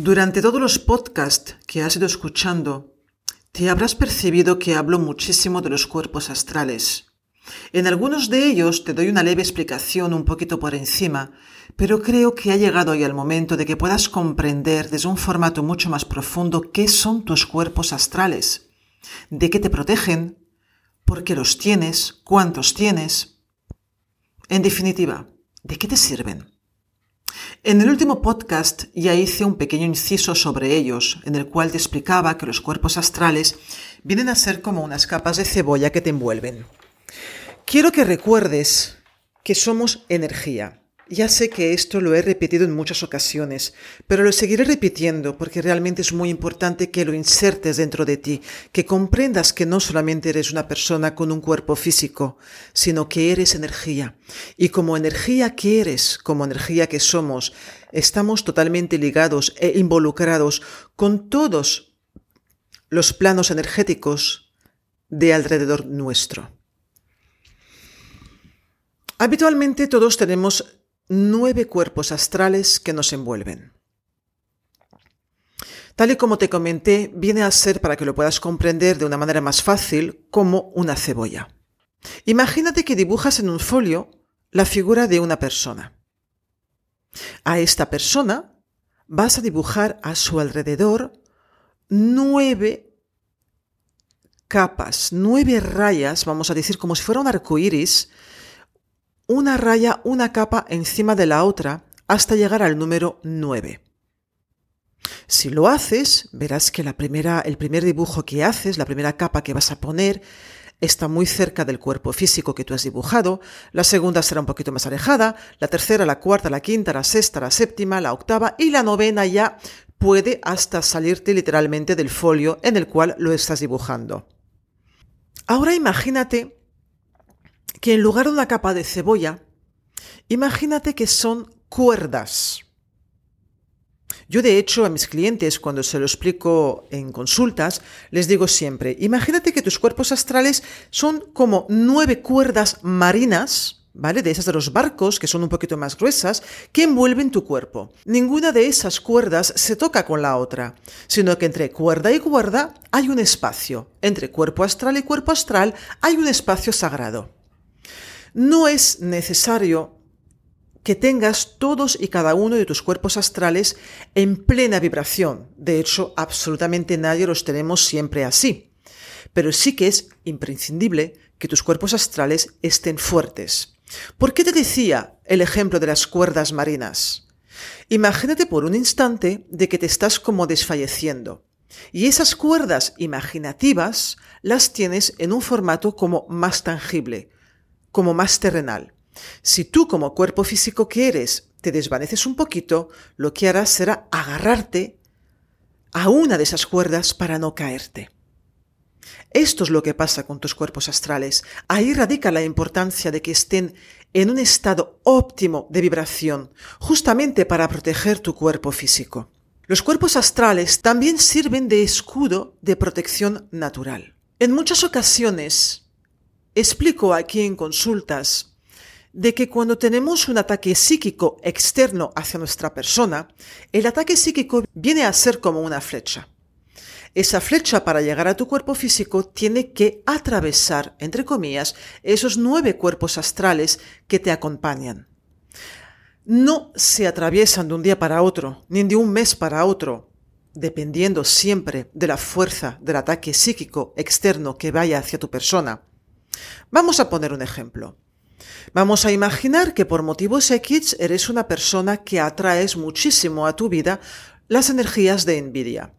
Durante todos los podcasts que has ido escuchando, te habrás percibido que hablo muchísimo de los cuerpos astrales. En algunos de ellos te doy una leve explicación un poquito por encima, pero creo que ha llegado hoy el momento de que puedas comprender desde un formato mucho más profundo qué son tus cuerpos astrales, de qué te protegen, por qué los tienes, cuántos tienes. En definitiva, ¿de qué te sirven? En el último podcast ya hice un pequeño inciso sobre ellos, en el cual te explicaba que los cuerpos astrales vienen a ser como unas capas de cebolla que te envuelven. Quiero que recuerdes que somos energía, ya sé que esto lo he repetido en muchas ocasiones, pero lo seguiré repitiendo porque realmente es muy importante que lo insertes dentro de ti, que comprendas que no solamente eres una persona con un cuerpo físico, sino que eres energía. Y como energía que eres, como energía que somos, estamos totalmente ligados e involucrados con todos los planos energéticos de alrededor nuestro. Habitualmente todos tenemos nueve cuerpos astrales que nos envuelven. Tal y como te comenté, viene a ser, para que lo puedas comprender de una manera más fácil, como una cebolla. Imagínate que dibujas en un folio la figura de una persona. A esta persona vas a dibujar a su alrededor nueve capas, nueve rayas, vamos a decir como si fuera un arco iris, una raya, una capa encima de la otra hasta llegar al número 9. Si lo haces, verás que la primera, el primer dibujo que haces, la primera capa que vas a poner, está muy cerca del cuerpo físico que tú has dibujado, la segunda será un poquito más alejada, la tercera, la cuarta, la quinta, la sexta, la séptima, la octava y la novena ya puede hasta salirte literalmente del folio en el cual lo estás dibujando. Ahora imagínate que en lugar de una capa de cebolla, imagínate que son cuerdas. Yo de hecho a mis clientes cuando se lo explico en consultas les digo siempre, imagínate que tus cuerpos astrales son como nueve cuerdas marinas, ¿vale? De esas de los barcos que son un poquito más gruesas, que envuelven tu cuerpo. Ninguna de esas cuerdas se toca con la otra, sino que entre cuerda y cuerda hay un espacio. Entre cuerpo astral y cuerpo astral hay un espacio sagrado. No es necesario que tengas todos y cada uno de tus cuerpos astrales en plena vibración. De hecho, absolutamente nadie los tenemos siempre así. Pero sí que es imprescindible que tus cuerpos astrales estén fuertes. ¿Por qué te decía el ejemplo de las cuerdas marinas? Imagínate por un instante de que te estás como desfalleciendo. Y esas cuerdas imaginativas las tienes en un formato como más tangible, como más terrenal. Si tú como cuerpo físico que eres te desvaneces un poquito, lo que harás será agarrarte a una de esas cuerdas para no caerte. Esto es lo que pasa con tus cuerpos astrales. Ahí radica la importancia de que estén en un estado óptimo de vibración, justamente para proteger tu cuerpo físico. Los cuerpos astrales también sirven de escudo de protección natural. En muchas ocasiones, Explico aquí en consultas de que cuando tenemos un ataque psíquico externo hacia nuestra persona, el ataque psíquico viene a ser como una flecha. Esa flecha para llegar a tu cuerpo físico tiene que atravesar, entre comillas, esos nueve cuerpos astrales que te acompañan. No se atraviesan de un día para otro, ni de un mes para otro, dependiendo siempre de la fuerza del ataque psíquico externo que vaya hacia tu persona. Vamos a poner un ejemplo. Vamos a imaginar que por motivos X eres una persona que atraes muchísimo a tu vida las energías de envidia.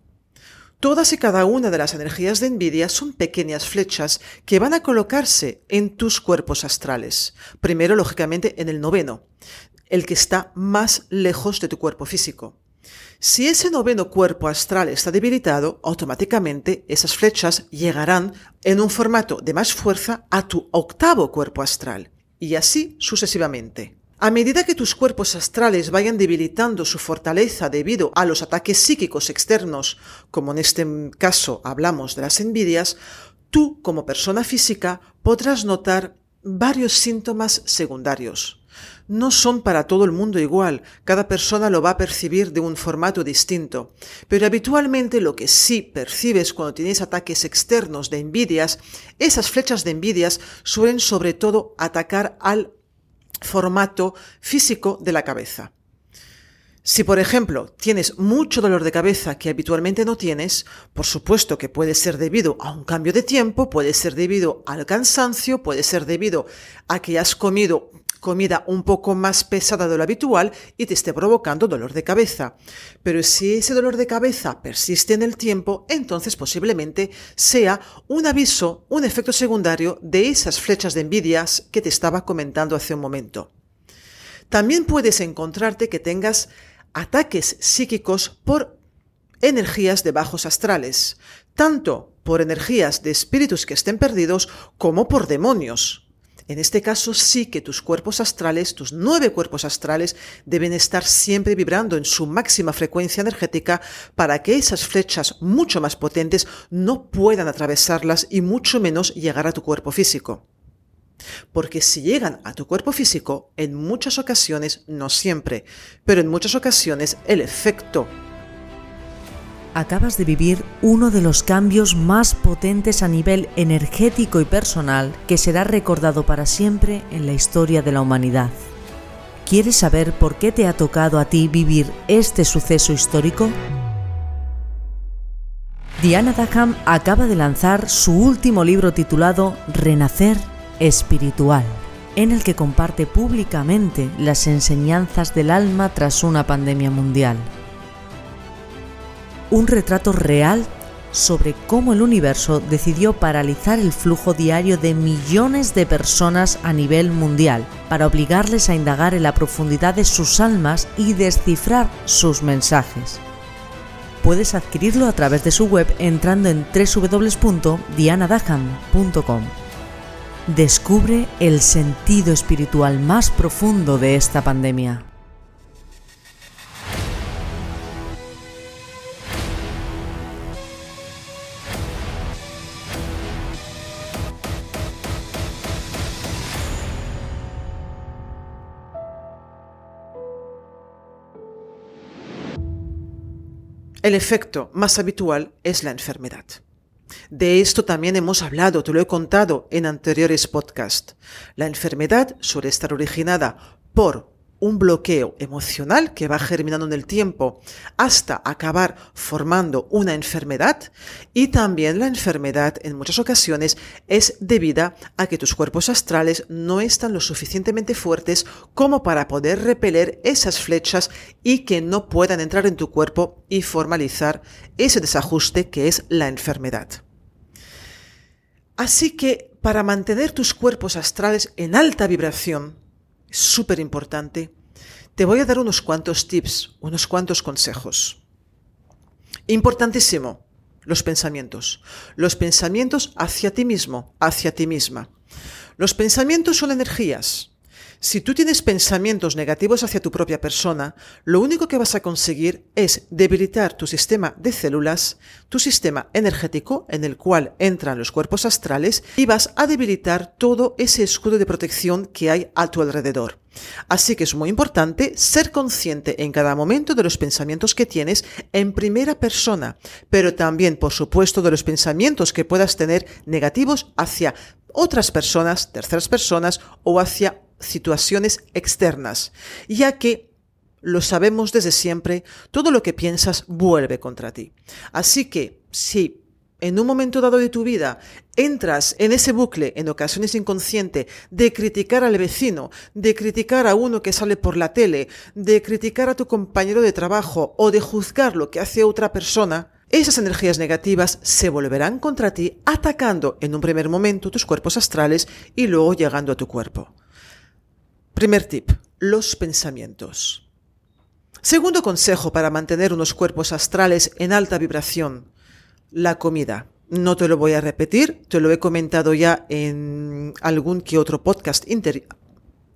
Todas y cada una de las energías de envidia son pequeñas flechas que van a colocarse en tus cuerpos astrales. Primero, lógicamente, en el noveno, el que está más lejos de tu cuerpo físico. Si ese noveno cuerpo astral está debilitado, automáticamente esas flechas llegarán en un formato de más fuerza a tu octavo cuerpo astral, y así sucesivamente. A medida que tus cuerpos astrales vayan debilitando su fortaleza debido a los ataques psíquicos externos, como en este caso hablamos de las envidias, tú como persona física podrás notar varios síntomas secundarios. No son para todo el mundo igual, cada persona lo va a percibir de un formato distinto, pero habitualmente lo que sí percibes cuando tienes ataques externos de envidias, esas flechas de envidias suelen sobre todo atacar al formato físico de la cabeza. Si, por ejemplo, tienes mucho dolor de cabeza que habitualmente no tienes, por supuesto que puede ser debido a un cambio de tiempo, puede ser debido al cansancio, puede ser debido a que has comido comida un poco más pesada de lo habitual y te esté provocando dolor de cabeza. Pero si ese dolor de cabeza persiste en el tiempo, entonces posiblemente sea un aviso, un efecto secundario de esas flechas de envidias que te estaba comentando hace un momento. También puedes encontrarte que tengas ataques psíquicos por energías de bajos astrales, tanto por energías de espíritus que estén perdidos como por demonios. En este caso sí que tus cuerpos astrales, tus nueve cuerpos astrales, deben estar siempre vibrando en su máxima frecuencia energética para que esas flechas mucho más potentes no puedan atravesarlas y mucho menos llegar a tu cuerpo físico. Porque si llegan a tu cuerpo físico, en muchas ocasiones, no siempre, pero en muchas ocasiones el efecto acabas de vivir uno de los cambios más potentes a nivel energético y personal que será recordado para siempre en la historia de la humanidad. ¿Quieres saber por qué te ha tocado a ti vivir este suceso histórico? Diana Daham acaba de lanzar su último libro titulado Renacer Espiritual, en el que comparte públicamente las enseñanzas del alma tras una pandemia mundial un retrato real sobre cómo el universo decidió paralizar el flujo diario de millones de personas a nivel mundial para obligarles a indagar en la profundidad de sus almas y descifrar sus mensajes. Puedes adquirirlo a través de su web entrando en www.dianadaham.com. Descubre el sentido espiritual más profundo de esta pandemia. El efecto más habitual es la enfermedad. De esto también hemos hablado, te lo he contado en anteriores podcasts. La enfermedad suele estar originada por un bloqueo emocional que va germinando en el tiempo hasta acabar formando una enfermedad y también la enfermedad en muchas ocasiones es debida a que tus cuerpos astrales no están lo suficientemente fuertes como para poder repeler esas flechas y que no puedan entrar en tu cuerpo y formalizar ese desajuste que es la enfermedad. Así que para mantener tus cuerpos astrales en alta vibración, súper importante, te voy a dar unos cuantos tips, unos cuantos consejos. Importantísimo, los pensamientos. Los pensamientos hacia ti mismo, hacia ti misma. Los pensamientos son energías. Si tú tienes pensamientos negativos hacia tu propia persona, lo único que vas a conseguir es debilitar tu sistema de células, tu sistema energético en el cual entran los cuerpos astrales y vas a debilitar todo ese escudo de protección que hay a tu alrededor. Así que es muy importante ser consciente en cada momento de los pensamientos que tienes en primera persona, pero también, por supuesto, de los pensamientos que puedas tener negativos hacia otras personas, terceras personas o hacia situaciones externas, ya que lo sabemos desde siempre, todo lo que piensas vuelve contra ti. Así que si en un momento dado de tu vida entras en ese bucle, en ocasiones inconsciente, de criticar al vecino, de criticar a uno que sale por la tele, de criticar a tu compañero de trabajo o de juzgar lo que hace otra persona, esas energías negativas se volverán contra ti atacando en un primer momento tus cuerpos astrales y luego llegando a tu cuerpo. Primer tip, los pensamientos. Segundo consejo para mantener unos cuerpos astrales en alta vibración, la comida. No te lo voy a repetir, te lo he comentado ya en algún que otro podcast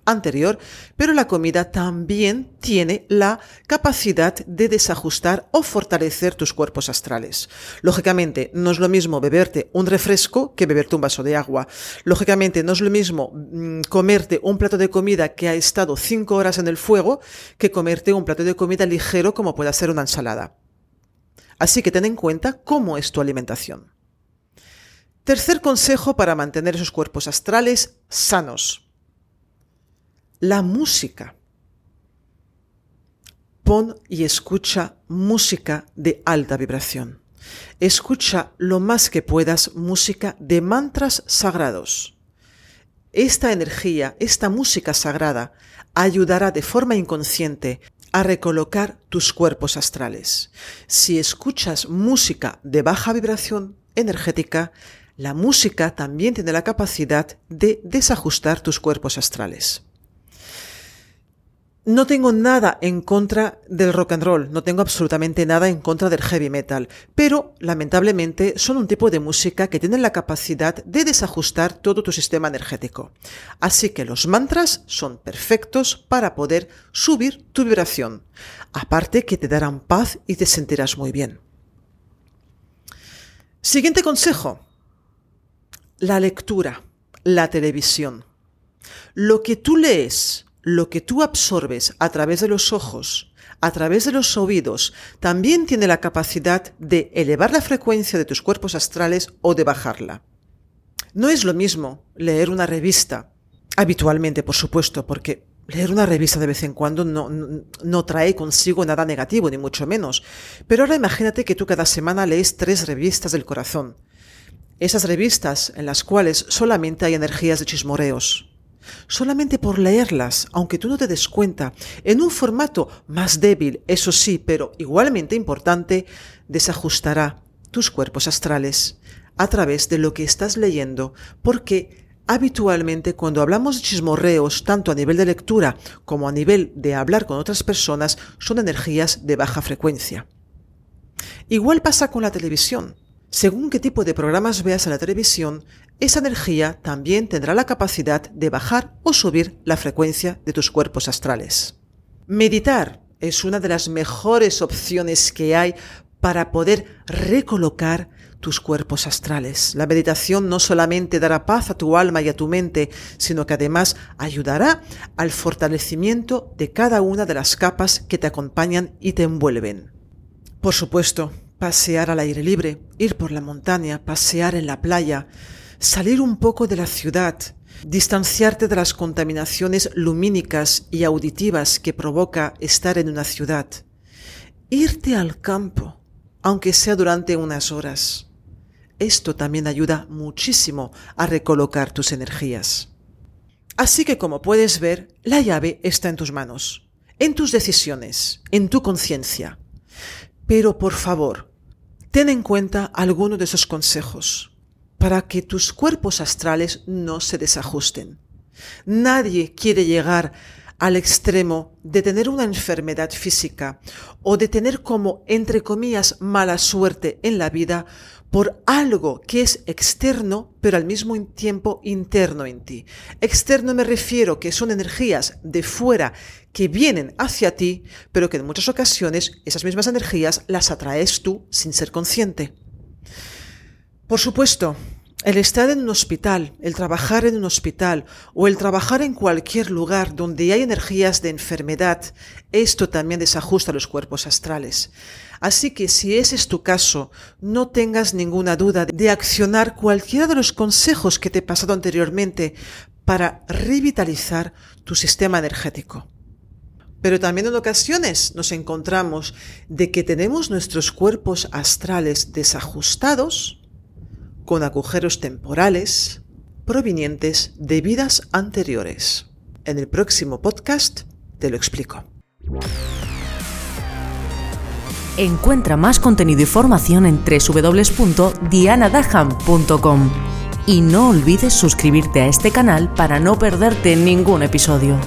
anterior, pero la comida también tiene la capacidad de desajustar o fortalecer tus cuerpos astrales. Lógicamente, no es lo mismo beberte un refresco que beberte un vaso de agua. Lógicamente, no es lo mismo mm, comerte un plato de comida que ha estado cinco horas en el fuego que comerte un plato de comida ligero como puede ser una ensalada. Así que ten en cuenta cómo es tu alimentación. Tercer consejo para mantener esos cuerpos astrales sanos. La música. Pon y escucha música de alta vibración. Escucha lo más que puedas música de mantras sagrados. Esta energía, esta música sagrada, ayudará de forma inconsciente a recolocar tus cuerpos astrales. Si escuchas música de baja vibración energética, la música también tiene la capacidad de desajustar tus cuerpos astrales. No tengo nada en contra del rock and roll, no tengo absolutamente nada en contra del heavy metal, pero lamentablemente son un tipo de música que tienen la capacidad de desajustar todo tu sistema energético. Así que los mantras son perfectos para poder subir tu vibración. Aparte que te darán paz y te sentirás muy bien. Siguiente consejo. La lectura, la televisión. Lo que tú lees, lo que tú absorbes a través de los ojos, a través de los oídos, también tiene la capacidad de elevar la frecuencia de tus cuerpos astrales o de bajarla. No es lo mismo leer una revista, habitualmente, por supuesto, porque leer una revista de vez en cuando no, no, trae consigo nada negativo, ni mucho menos. Pero ahora imagínate que tú cada semana lees tres revistas del corazón. Esas revistas en las cuales solamente hay energías de chismoreos, solamente por leerlas, aunque tú no te des cuenta, en un formato más débil, eso sí, pero igualmente importante, desajustará tus cuerpos astrales a través de lo que estás leyendo, porque habitualmente cuando hablamos de chismorreos, tanto a nivel de lectura como a nivel de hablar con otras personas, son energías de baja frecuencia. Igual pasa con la televisión. Según qué tipo de programas veas en la televisión, esa energía también tendrá la capacidad de bajar o subir la frecuencia de tus cuerpos astrales. Meditar es una de las mejores opciones que hay para poder recolocar tus cuerpos astrales. La meditación no solamente dará paz a tu alma y a tu mente, sino que además ayudará al fortalecimiento de cada una de las capas que te acompañan y te envuelven. Por supuesto, pasear al aire libre, ir por la montaña, pasear en la playa, salir un poco de la ciudad, distanciarte de las contaminaciones lumínicas y auditivas que provoca estar en una ciudad, irte al campo, aunque sea durante unas horas. Esto también ayuda muchísimo a recolocar tus energías. Así que como puedes ver, la llave está en tus manos, en tus decisiones, en tu conciencia. Pero por favor, ten en cuenta alguno de esos consejos para que tus cuerpos astrales no se desajusten. Nadie quiere llegar al extremo de tener una enfermedad física o de tener como, entre comillas, mala suerte en la vida por algo que es externo, pero al mismo tiempo interno en ti. Externo me refiero que son energías de fuera que vienen hacia ti, pero que en muchas ocasiones esas mismas energías las atraes tú sin ser consciente. Por supuesto, el estar en un hospital, el trabajar en un hospital o el trabajar en cualquier lugar donde hay energías de enfermedad, esto también desajusta los cuerpos astrales. Así que si ese es tu caso, no tengas ninguna duda de accionar cualquiera de los consejos que te he pasado anteriormente para revitalizar tu sistema energético. Pero también en ocasiones nos encontramos de que tenemos nuestros cuerpos astrales desajustados, con agujeros temporales, provenientes de vidas anteriores. En el próximo podcast te lo explico. Encuentra más contenido y formación en www.dianadaham.com y no olvides suscribirte a este canal para no perderte ningún episodio.